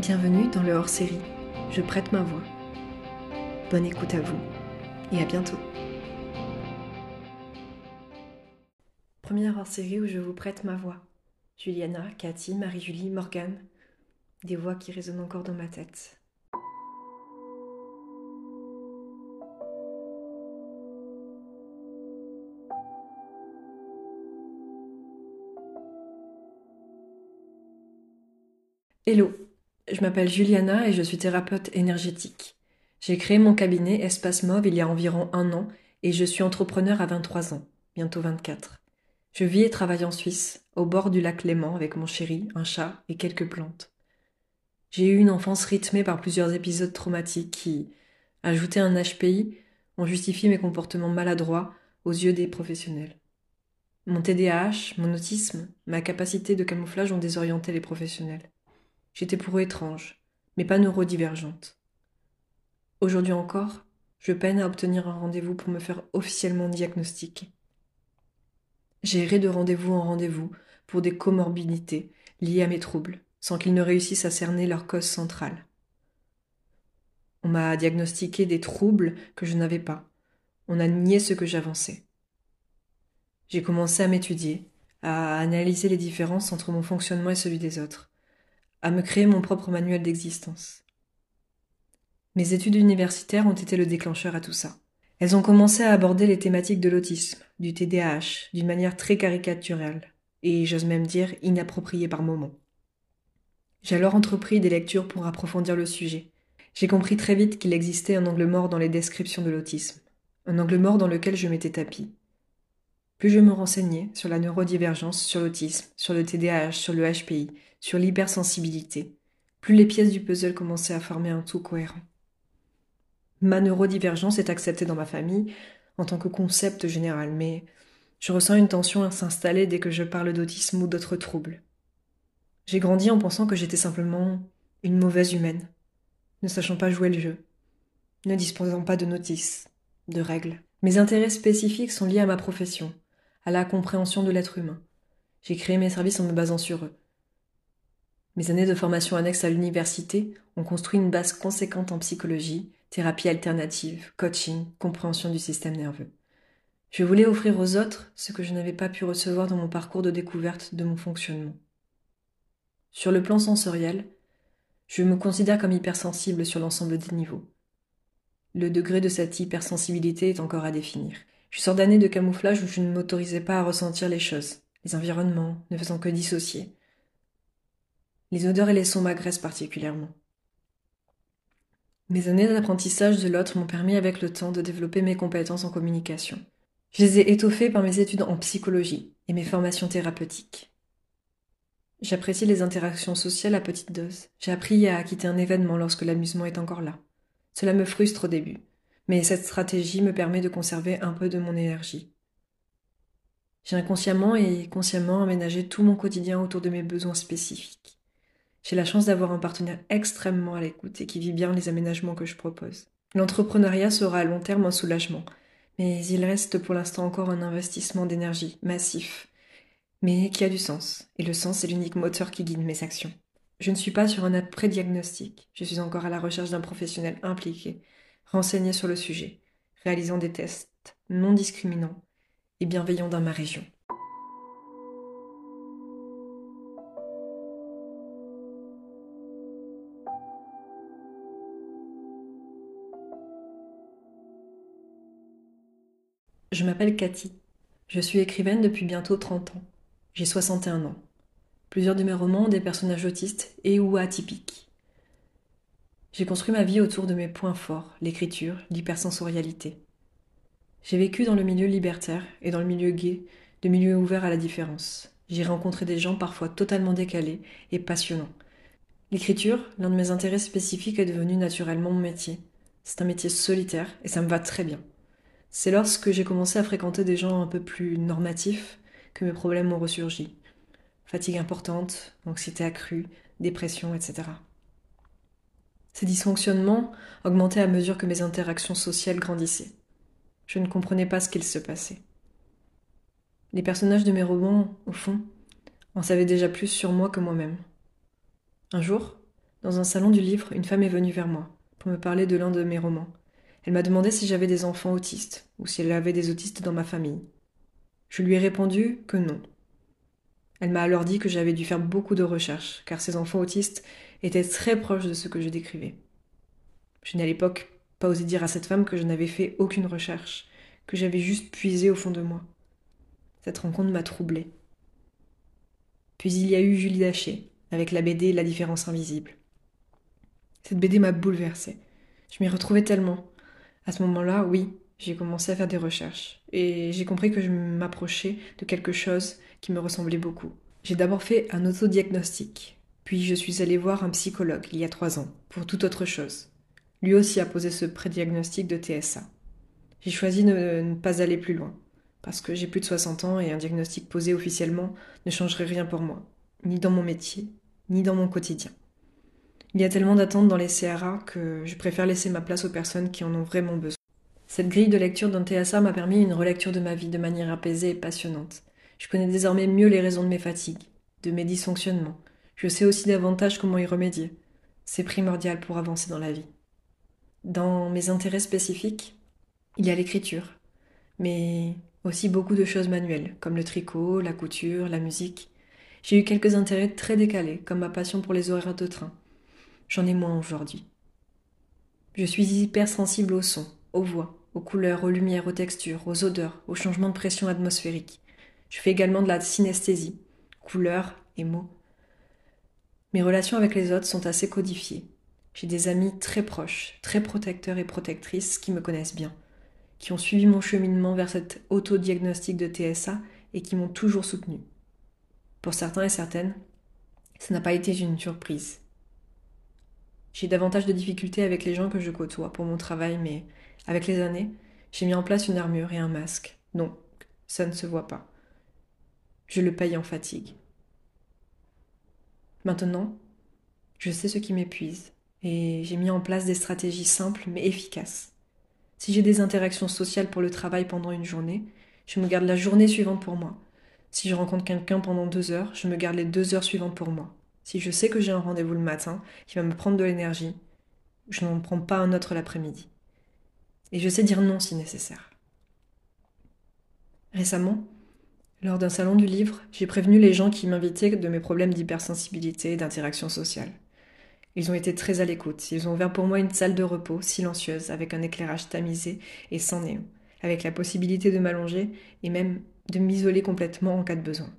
Bienvenue dans le hors-série Je prête ma voix. Bonne écoute à vous et à bientôt. Première hors-série où je vous prête ma voix. Juliana, Cathy, Marie-Julie, Morgane. Des voix qui résonnent encore dans ma tête. Hello, je m'appelle Juliana et je suis thérapeute énergétique. J'ai créé mon cabinet Espace Mauve il y a environ un an et je suis entrepreneur à 23 ans, bientôt 24. Je vis et travaille en Suisse, au bord du lac Léman avec mon chéri, un chat et quelques plantes. J'ai eu une enfance rythmée par plusieurs épisodes traumatiques qui, ajoutés à un HPI, ont justifié mes comportements maladroits aux yeux des professionnels. Mon TDAH, mon autisme, ma capacité de camouflage ont désorienté les professionnels. J'étais pour eux étrange, mais pas neurodivergente. Aujourd'hui encore, je peine à obtenir un rendez-vous pour me faire officiellement diagnostiquer. J'ai erré de rendez-vous en rendez-vous pour des comorbidités liées à mes troubles, sans qu'ils ne réussissent à cerner leur cause centrale. On m'a diagnostiqué des troubles que je n'avais pas. On a nié ce que j'avançais. J'ai commencé à m'étudier, à analyser les différences entre mon fonctionnement et celui des autres à me créer mon propre manuel d'existence. Mes études universitaires ont été le déclencheur à tout ça. Elles ont commencé à aborder les thématiques de l'autisme, du TDAH, d'une manière très caricaturale, et j'ose même dire inappropriée par moments. J'ai alors entrepris des lectures pour approfondir le sujet. J'ai compris très vite qu'il existait un angle mort dans les descriptions de l'autisme, un angle mort dans lequel je m'étais tapis. Plus je me renseignais sur la neurodivergence, sur l'autisme, sur le TDAH, sur le HPI, sur l'hypersensibilité, plus les pièces du puzzle commençaient à former un tout cohérent. Ma neurodivergence est acceptée dans ma famille en tant que concept général, mais je ressens une tension à s'installer dès que je parle d'autisme ou d'autres troubles. J'ai grandi en pensant que j'étais simplement une mauvaise humaine, ne sachant pas jouer le jeu, ne disposant pas de notices, de règles. Mes intérêts spécifiques sont liés à ma profession, à la compréhension de l'être humain. J'ai créé mes services en me basant sur eux. Mes années de formation annexe à l'université ont construit une base conséquente en psychologie, thérapie alternative, coaching, compréhension du système nerveux. Je voulais offrir aux autres ce que je n'avais pas pu recevoir dans mon parcours de découverte de mon fonctionnement. Sur le plan sensoriel, je me considère comme hypersensible sur l'ensemble des niveaux. Le degré de cette hypersensibilité est encore à définir. Je sors d'années de camouflage où je ne m'autorisais pas à ressentir les choses, les environnements, ne faisant que dissocier. Les odeurs et les sons m'agressent particulièrement. Mes années d'apprentissage de l'autre m'ont permis avec le temps de développer mes compétences en communication. Je les ai étoffées par mes études en psychologie et mes formations thérapeutiques. J'apprécie les interactions sociales à petite dose. J'ai appris à quitter un événement lorsque l'amusement est encore là. Cela me frustre au début, mais cette stratégie me permet de conserver un peu de mon énergie. J'ai inconsciemment et consciemment aménagé tout mon quotidien autour de mes besoins spécifiques. J'ai la chance d'avoir un partenaire extrêmement à l'écoute et qui vit bien les aménagements que je propose. L'entrepreneuriat sera à long terme un soulagement, mais il reste pour l'instant encore un investissement d'énergie massif, mais qui a du sens, et le sens est l'unique moteur qui guide mes actions. Je ne suis pas sur un après-diagnostic, je suis encore à la recherche d'un professionnel impliqué renseigné sur le sujet, réalisant des tests non discriminants et bienveillants dans ma région. Je m'appelle Cathy. Je suis écrivaine depuis bientôt 30 ans. J'ai 61 ans. Plusieurs de mes romans ont des personnages autistes et ou atypiques. J'ai construit ma vie autour de mes points forts, l'écriture, l'hypersensorialité. J'ai vécu dans le milieu libertaire et dans le milieu gay, de milieu ouvert à la différence. J'ai rencontré des gens parfois totalement décalés et passionnants. L'écriture, l'un de mes intérêts spécifiques, est devenu naturellement mon métier. C'est un métier solitaire et ça me va très bien. C'est lorsque j'ai commencé à fréquenter des gens un peu plus normatifs que mes problèmes ont ressurgi. Fatigue importante, anxiété accrue, dépression, etc. Ces dysfonctionnements augmentaient à mesure que mes interactions sociales grandissaient. Je ne comprenais pas ce qu'il se passait. Les personnages de mes romans, au fond, en savaient déjà plus sur moi que moi-même. Un jour, Dans un salon du livre, une femme est venue vers moi pour me parler de l'un de mes romans. Elle m'a demandé si j'avais des enfants autistes ou si elle avait des autistes dans ma famille. Je lui ai répondu que non. Elle m'a alors dit que j'avais dû faire beaucoup de recherches, car ces enfants autistes étaient très proches de ce que je décrivais. Je n'ai à l'époque pas osé dire à cette femme que je n'avais fait aucune recherche, que j'avais juste puisé au fond de moi. Cette rencontre m'a troublée. Puis il y a eu Julie Daché, avec la BD La différence invisible. Cette BD m'a bouleversée. Je m'y retrouvais tellement. À ce moment-là, oui, j'ai commencé à faire des recherches. Et j'ai compris que je m'approchais de quelque chose qui me ressemblait beaucoup. J'ai d'abord fait un autodiagnostic. Puis je suis allée voir un psychologue il y a trois ans, pour toute autre chose. Lui aussi a posé ce prédiagnostic de TSA. J'ai choisi de ne pas aller plus loin, parce que j'ai plus de 60 ans et un diagnostic posé officiellement ne changerait rien pour moi, ni dans mon métier, ni dans mon quotidien. Il y a tellement d'attentes dans les CRA que je préfère laisser ma place aux personnes qui en ont vraiment besoin. Cette grille de lecture d'un TSA m'a permis une relecture de ma vie de manière apaisée et passionnante. Je connais désormais mieux les raisons de mes fatigues, de mes dysfonctionnements. Je sais aussi davantage comment y remédier. C'est primordial pour avancer dans la vie. Dans mes intérêts spécifiques, il y a l'écriture, mais aussi beaucoup de choses manuelles, comme le tricot, la couture, la musique. J'ai eu quelques intérêts très décalés, comme ma passion pour les horaires de train. J'en ai moins aujourd'hui. Je suis hypersensible au son, aux voix, aux couleurs, aux lumières, aux textures, aux odeurs, aux changements de pression atmosphérique. Je fais également de la synesthésie, couleurs et mots. Mes relations avec les autres sont assez codifiées. J'ai des amis très proches, très protecteurs et protectrices qui me connaissent bien, qui ont suivi mon cheminement vers cet autodiagnostic de TSA et qui m'ont toujours soutenu. Pour certains et certaines, ça n'a pas été une surprise. J'ai davantage de difficultés avec les gens que je côtoie pour mon travail, mais avec les années, j'ai mis en place une armure et un masque. Donc, ça ne se voit pas. Je le paye en fatigue. Maintenant, je sais ce qui m'épuise, et j'ai mis en place des stratégies simples mais efficaces. Si j'ai des interactions sociales pour le travail pendant une journée, je me garde la journée suivante pour moi. Si je rencontre quelqu'un pendant deux heures, je me garde les deux heures suivantes pour moi. Si je sais que j'ai un rendez-vous le matin qui va me prendre de l'énergie, je n'en prends pas un autre l'après-midi. Et je sais dire non si nécessaire. Récemment, lors d'un salon du livre, j'ai prévenu les gens qui m'invitaient de mes problèmes d'hypersensibilité et d'interaction sociale. Ils ont été très à l'écoute. Ils ont ouvert pour moi une salle de repos silencieuse avec un éclairage tamisé et sans néon, avec la possibilité de m'allonger et même de m'isoler complètement en cas de besoin.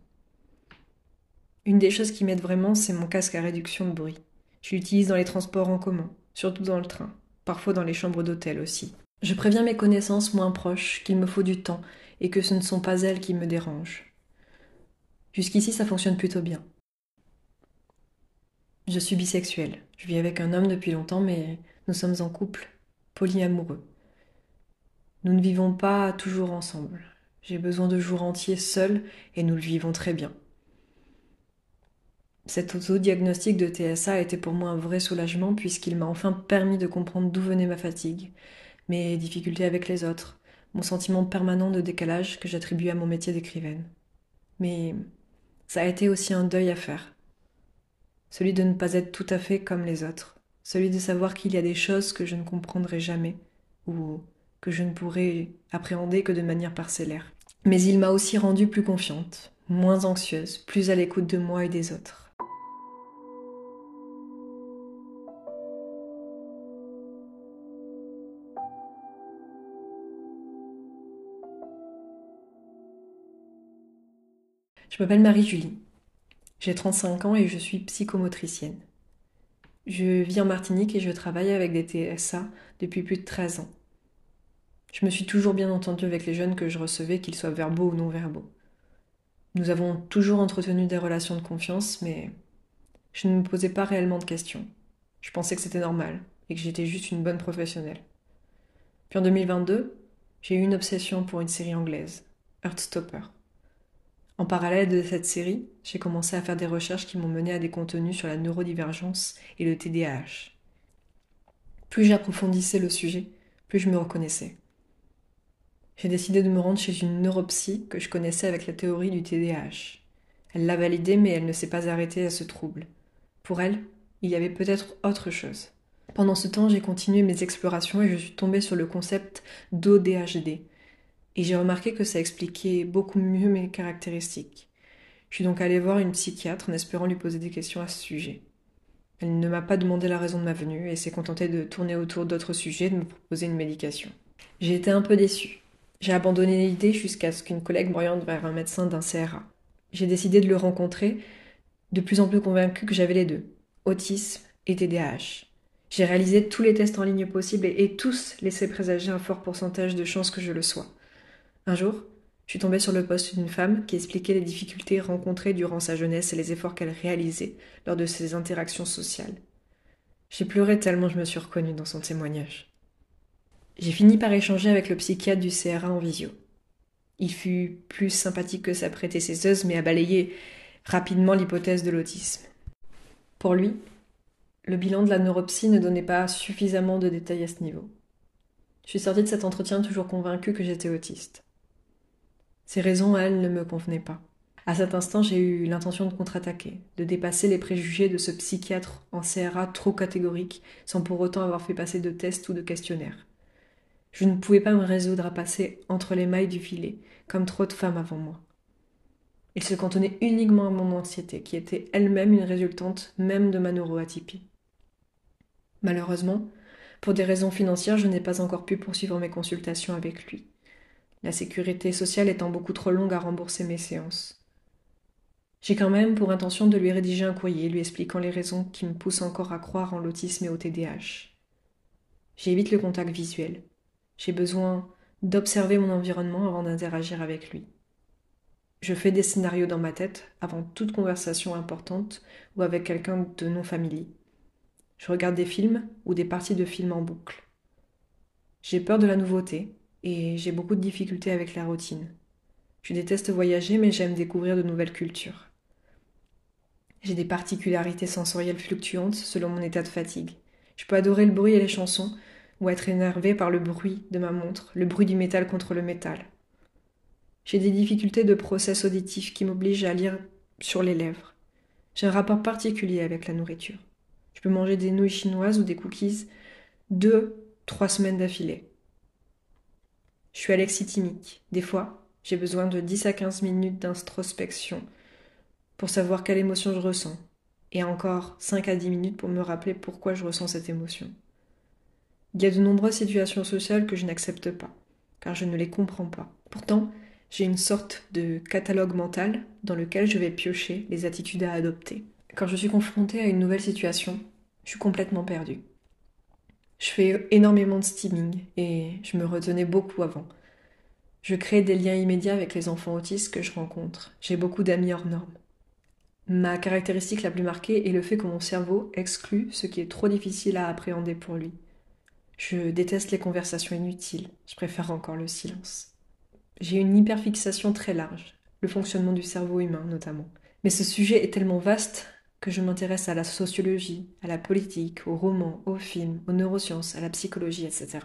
Une des choses qui m'aide vraiment, c'est mon casque à réduction de bruit. Je l'utilise dans les transports en commun, surtout dans le train, parfois dans les chambres d'hôtel aussi. Je préviens mes connaissances moins proches qu'il me faut du temps et que ce ne sont pas elles qui me dérangent. Jusqu'ici, ça fonctionne plutôt bien. Je suis bisexuelle. Je vis avec un homme depuis longtemps, mais nous sommes en couple, polyamoureux. Nous ne vivons pas toujours ensemble. J'ai besoin de jours entiers seuls et nous le vivons très bien. Cet auto-diagnostic de TSA a été pour moi un vrai soulagement puisqu'il m'a enfin permis de comprendre d'où venait ma fatigue, mes difficultés avec les autres, mon sentiment permanent de décalage que j'attribue à mon métier d'écrivaine. Mais ça a été aussi un deuil à faire celui de ne pas être tout à fait comme les autres, celui de savoir qu'il y a des choses que je ne comprendrai jamais, ou que je ne pourrai appréhender que de manière parcellaire. Mais il m'a aussi rendue plus confiante, moins anxieuse, plus à l'écoute de moi et des autres. Je m'appelle Marie-Julie. J'ai 35 ans et je suis psychomotricienne. Je vis en Martinique et je travaille avec des TSA depuis plus de 13 ans. Je me suis toujours bien entendue avec les jeunes que je recevais, qu'ils soient verbaux ou non verbaux. Nous avons toujours entretenu des relations de confiance, mais je ne me posais pas réellement de questions. Je pensais que c'était normal et que j'étais juste une bonne professionnelle. Puis en 2022, j'ai eu une obsession pour une série anglaise, Heartstopper. En parallèle de cette série, j'ai commencé à faire des recherches qui m'ont mené à des contenus sur la neurodivergence et le TDAH. Plus j'approfondissais le sujet, plus je me reconnaissais. J'ai décidé de me rendre chez une neuropsy que je connaissais avec la théorie du TDAH. Elle l'a validée, mais elle ne s'est pas arrêtée à ce trouble. Pour elle, il y avait peut-être autre chose. Pendant ce temps, j'ai continué mes explorations et je suis tombée sur le concept d'ODHD. Et j'ai remarqué que ça expliquait beaucoup mieux mes caractéristiques. Je suis donc allée voir une psychiatre en espérant lui poser des questions à ce sujet. Elle ne m'a pas demandé la raison de ma venue et s'est contentée de tourner autour d'autres sujets et de me proposer une médication. J'ai été un peu déçue. J'ai abandonné l'idée jusqu'à ce qu'une collègue m'oriente vers un médecin d'un CRA. J'ai décidé de le rencontrer, de plus en plus convaincue que j'avais les deux, autisme et TDAH. J'ai réalisé tous les tests en ligne possibles et, et tous laissaient présager un fort pourcentage de chances que je le sois. Un jour, je suis tombée sur le poste d'une femme qui expliquait les difficultés rencontrées durant sa jeunesse et les efforts qu'elle réalisait lors de ses interactions sociales. J'ai pleuré tellement je me suis reconnue dans son témoignage. J'ai fini par échanger avec le psychiatre du CRA en visio. Il fut plus sympathique que sa prédécesseuse, mais a balayé rapidement l'hypothèse de l'autisme. Pour lui, le bilan de la neuropsie ne donnait pas suffisamment de détails à ce niveau. Je suis sortie de cet entretien toujours convaincue que j'étais autiste. Ces raisons, elles, ne me convenaient pas. À cet instant, j'ai eu l'intention de contre-attaquer, de dépasser les préjugés de ce psychiatre en CRA trop catégorique, sans pour autant avoir fait passer de tests ou de questionnaires. Je ne pouvais pas me résoudre à passer entre les mailles du filet, comme trop de femmes avant moi. Il se cantonnait uniquement à mon anxiété, qui était elle-même une résultante même de ma neuroatypie. Malheureusement, pour des raisons financières, je n'ai pas encore pu poursuivre mes consultations avec lui, la sécurité sociale étant beaucoup trop longue à rembourser mes séances. J'ai quand même pour intention de lui rédiger un courrier lui expliquant les raisons qui me poussent encore à croire en l'autisme et au TDAH. J'évite le contact visuel. J'ai besoin d'observer mon environnement avant d'interagir avec lui. Je fais des scénarios dans ma tête avant toute conversation importante ou avec quelqu'un de non familier. Je regarde des films ou des parties de films en boucle. J'ai peur de la nouveauté et j'ai beaucoup de difficultés avec la routine. Je déteste voyager mais j'aime découvrir de nouvelles cultures. J'ai des particularités sensorielles fluctuantes selon mon état de fatigue. Je peux adorer le bruit et les chansons ou être énervé par le bruit de ma montre, le bruit du métal contre le métal. J'ai des difficultés de process auditif qui m'obligent à lire sur les lèvres. J'ai un rapport particulier avec la nourriture. Je peux manger des nouilles chinoises ou des cookies deux, trois semaines d'affilée. Je suis alexithymique. Des fois, j'ai besoin de 10 à 15 minutes d'introspection pour savoir quelle émotion je ressens, et encore 5 à 10 minutes pour me rappeler pourquoi je ressens cette émotion. Il y a de nombreuses situations sociales que je n'accepte pas, car je ne les comprends pas. Pourtant, j'ai une sorte de catalogue mental dans lequel je vais piocher les attitudes à adopter. Quand je suis confrontée à une nouvelle situation, je suis complètement perdue. Je fais énormément de steaming et je me retenais beaucoup avant. Je crée des liens immédiats avec les enfants autistes que je rencontre. J'ai beaucoup d'amis hors normes. Ma caractéristique la plus marquée est le fait que mon cerveau exclut ce qui est trop difficile à appréhender pour lui. Je déteste les conversations inutiles, je préfère encore le silence. J'ai une hyperfixation très large, le fonctionnement du cerveau humain notamment. Mais ce sujet est tellement vaste que je m'intéresse à la sociologie, à la politique, aux romans, aux films, aux neurosciences, à la psychologie, etc.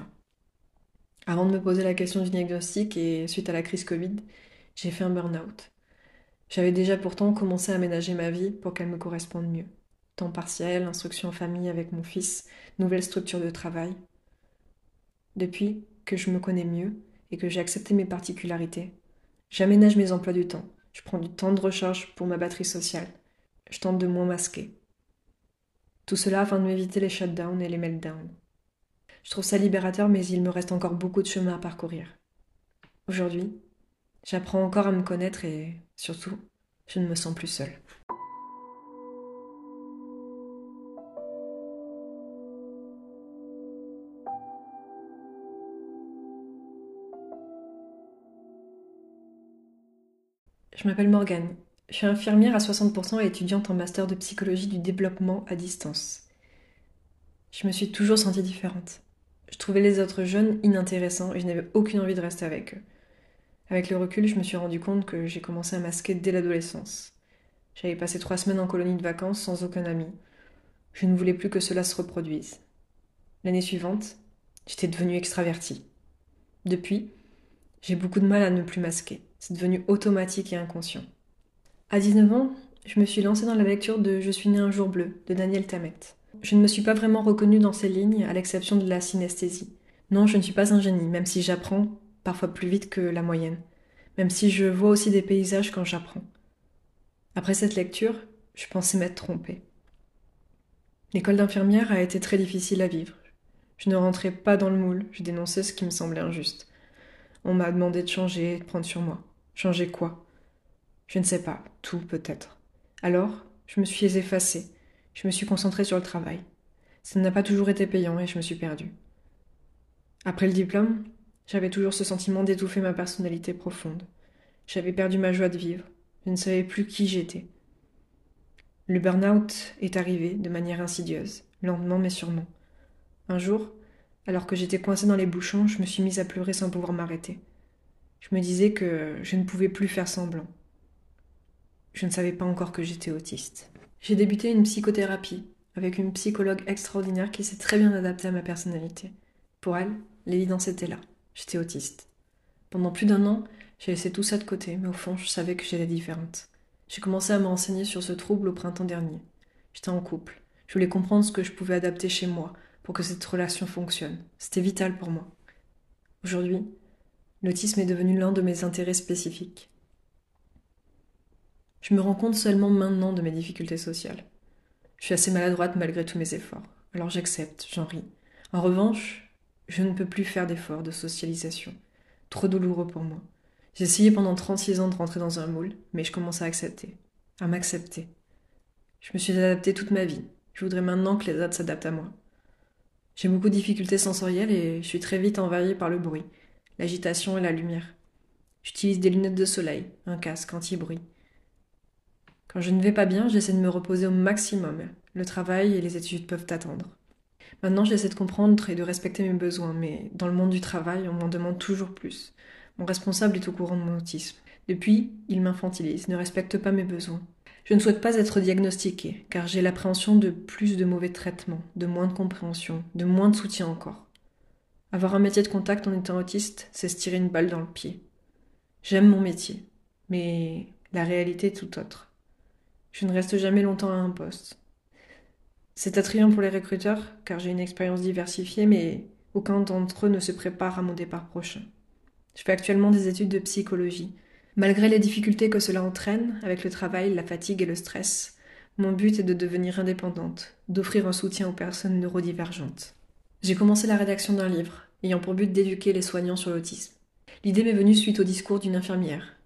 Avant de me poser la question du diagnostic et suite à la crise Covid, j'ai fait un burn-out. J'avais déjà pourtant commencé à aménager ma vie pour qu'elle me corresponde mieux. Temps partiel, instruction en famille avec mon fils, nouvelle structure de travail, depuis que je me connais mieux et que j'ai accepté mes particularités, j'aménage mes emplois du temps. Je prends du temps de recharge pour ma batterie sociale. Je tente de moins masquer. Tout cela afin de m'éviter les shutdowns et les meltdowns. Je trouve ça libérateur, mais il me reste encore beaucoup de chemin à parcourir. Aujourd'hui, j'apprends encore à me connaître et, surtout, je ne me sens plus seule. Je m'appelle Morgane. Je suis infirmière à 60% et étudiante en master de psychologie du développement à distance. Je me suis toujours sentie différente. Je trouvais les autres jeunes inintéressants et je n'avais aucune envie de rester avec eux. Avec le recul, je me suis rendu compte que j'ai commencé à masquer dès l'adolescence. J'avais passé trois semaines en colonie de vacances sans aucun ami. Je ne voulais plus que cela se reproduise. L'année suivante, j'étais devenue extravertie. Depuis, j'ai beaucoup de mal à ne plus masquer. C'est devenu automatique et inconscient. À 19 ans, je me suis lancée dans la lecture de Je suis né un jour bleu de Daniel Tammet. Je ne me suis pas vraiment reconnue dans ces lignes, à l'exception de la synesthésie. Non, je ne suis pas un génie, même si j'apprends parfois plus vite que la moyenne, même si je vois aussi des paysages quand j'apprends. Après cette lecture, je pensais m'être trompée. L'école d'infirmière a été très difficile à vivre. Je ne rentrais pas dans le moule, je dénonçais ce qui me semblait injuste. On m'a demandé de changer, de prendre sur moi. Changer quoi? Je ne sais pas, tout peut-être. Alors, je me suis effacée. Je me suis concentrée sur le travail. Ça n'a pas toujours été payant et je me suis perdue. Après le diplôme, j'avais toujours ce sentiment d'étouffer ma personnalité profonde. J'avais perdu ma joie de vivre. Je ne savais plus qui j'étais. Le burn-out est arrivé de manière insidieuse, lentement mais sûrement. Un jour, alors que j'étais coincée dans les bouchons, je me suis mise à pleurer sans pouvoir m'arrêter. Je me disais que je ne pouvais plus faire semblant. Je ne savais pas encore que j'étais autiste. J'ai débuté une psychothérapie avec une psychologue extraordinaire qui s'est très bien adaptée à ma personnalité. Pour elle, l'évidence était là. J'étais autiste. Pendant plus d'un an, j'ai laissé tout ça de côté, mais au fond, je savais que j'étais différente. J'ai commencé à me renseigner sur ce trouble au printemps dernier. J'étais en couple. Je voulais comprendre ce que je pouvais adapter chez moi pour que cette relation fonctionne. C'était vital pour moi. Aujourd'hui, l'autisme est devenu l'un de mes intérêts spécifiques. Je me rends compte seulement maintenant de mes difficultés sociales. Je suis assez maladroite malgré tous mes efforts. Alors j'accepte, j'en ris. En revanche, je ne peux plus faire d'efforts de socialisation. Trop douloureux pour moi. J'ai essayé pendant 36 ans de rentrer dans un moule, mais je commence à accepter, à m'accepter. Je me suis adaptée toute ma vie. Je voudrais maintenant que les autres s'adaptent à moi. J'ai beaucoup de difficultés sensorielles et je suis très vite envahie par le bruit, l'agitation et la lumière. J'utilise des lunettes de soleil, un casque anti-bruit. Quand je ne vais pas bien, j'essaie de me reposer au maximum. Le travail et les études peuvent attendre. Maintenant, j'essaie de comprendre et de respecter mes besoins, mais dans le monde du travail, on m'en demande toujours plus. Mon responsable est au courant de mon autisme. Depuis, il m'infantilise, ne respecte pas mes besoins. Je ne souhaite pas être diagnostiquée, car j'ai l'appréhension de plus de mauvais traitements, de moins de compréhension, de moins de soutien encore. Avoir un métier de contact en étant autiste, c'est se tirer une balle dans le pied. J'aime mon métier, mais la réalité est tout autre. Je ne reste jamais longtemps à un poste. C'est attrayant pour les recruteurs, car j'ai une expérience diversifiée, mais aucun d'entre eux ne se prépare à mon départ prochain. Je fais actuellement des études de psychologie. Malgré les difficultés que cela entraîne, avec le travail, la fatigue et le stress, mon but est de devenir indépendante, d'offrir un soutien aux personnes neurodivergentes. J'ai commencé la rédaction d'un livre, ayant pour but d'éduquer les soignants sur l'autisme. L'idée m'est venue suite au discours d'une infirmière.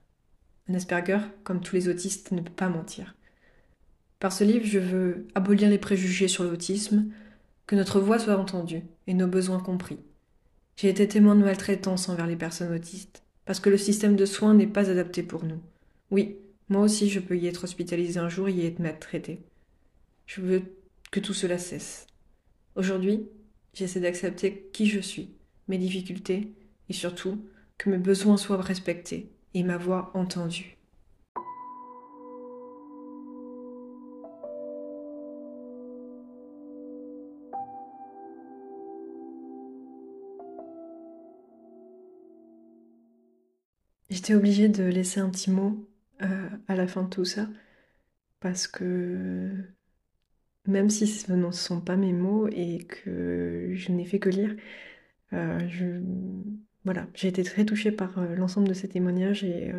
Un Asperger, comme tous les autistes, ne peut pas mentir. Par ce livre, je veux abolir les préjugés sur l'autisme, que notre voix soit entendue et nos besoins compris. J'ai été témoin de maltraitance envers les personnes autistes, parce que le système de soins n'est pas adapté pour nous. Oui, moi aussi je peux y être hospitalisé un jour et y être maltraité. Je veux que tout cela cesse. Aujourd'hui, j'essaie d'accepter qui je suis, mes difficultés, et surtout que mes besoins soient respectés et ma voix entendue. J'étais obligée de laisser un petit mot euh, à la fin de tout ça, parce que même si ce ne sont pas mes mots et que je n'ai fait que lire, euh, voilà, j'ai été très touchée par euh, l'ensemble de ces témoignages et,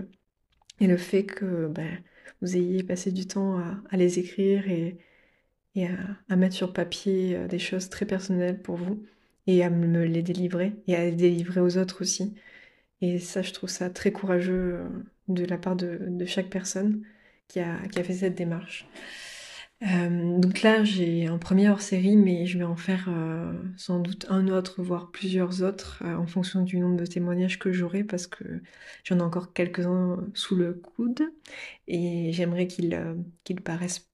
le fait que ben, vous ayez passé du temps à, les écrire et, à, mettre sur papier des choses très personnelles pour vous et à me les délivrer et à les délivrer aux autres aussi. Et ça, je trouve ça très courageux euh, de la part de, chaque personne qui a, fait cette démarche. Euh, donc là, j'ai un premier hors-série, mais je vais en faire euh, sans doute un autre, voire plusieurs autres, en fonction du nombre de témoignages que j'aurai, parce que j'en ai encore quelques-uns sous le coude, et j'aimerais qu'ils paraissent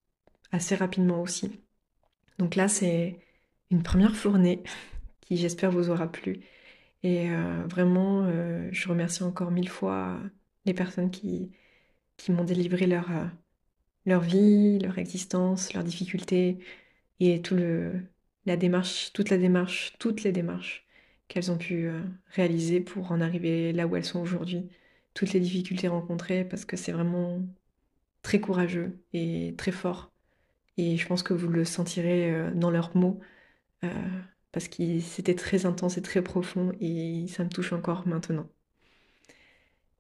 assez rapidement aussi. Donc là, c'est une première fournée qui, j'espère, vous aura plu. Et euh, vraiment, euh, je remercie encore mille fois les personnes qui, qui m'ont délivré leur, euh, leur vie, leur existence, leurs difficultés et tout le, la démarche, toute la démarche, toutes les démarches qu'elles ont pu réaliser pour en arriver là où elles sont aujourd'hui. Toutes les difficultés rencontrées parce que c'est vraiment très courageux et très forts. Et je pense que vous le sentirez dans leurs mots, parce que c'était très intense et très profond, et ça me touche encore maintenant.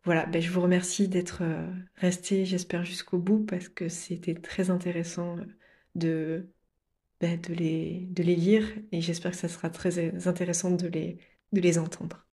Voilà, ben je vous remercie d'être euh, resté, j'espère, jusqu'au bout, parce que c'était très intéressant de, ben, de, les, lire, et j'espère que ça sera très intéressant de les, de les entendre.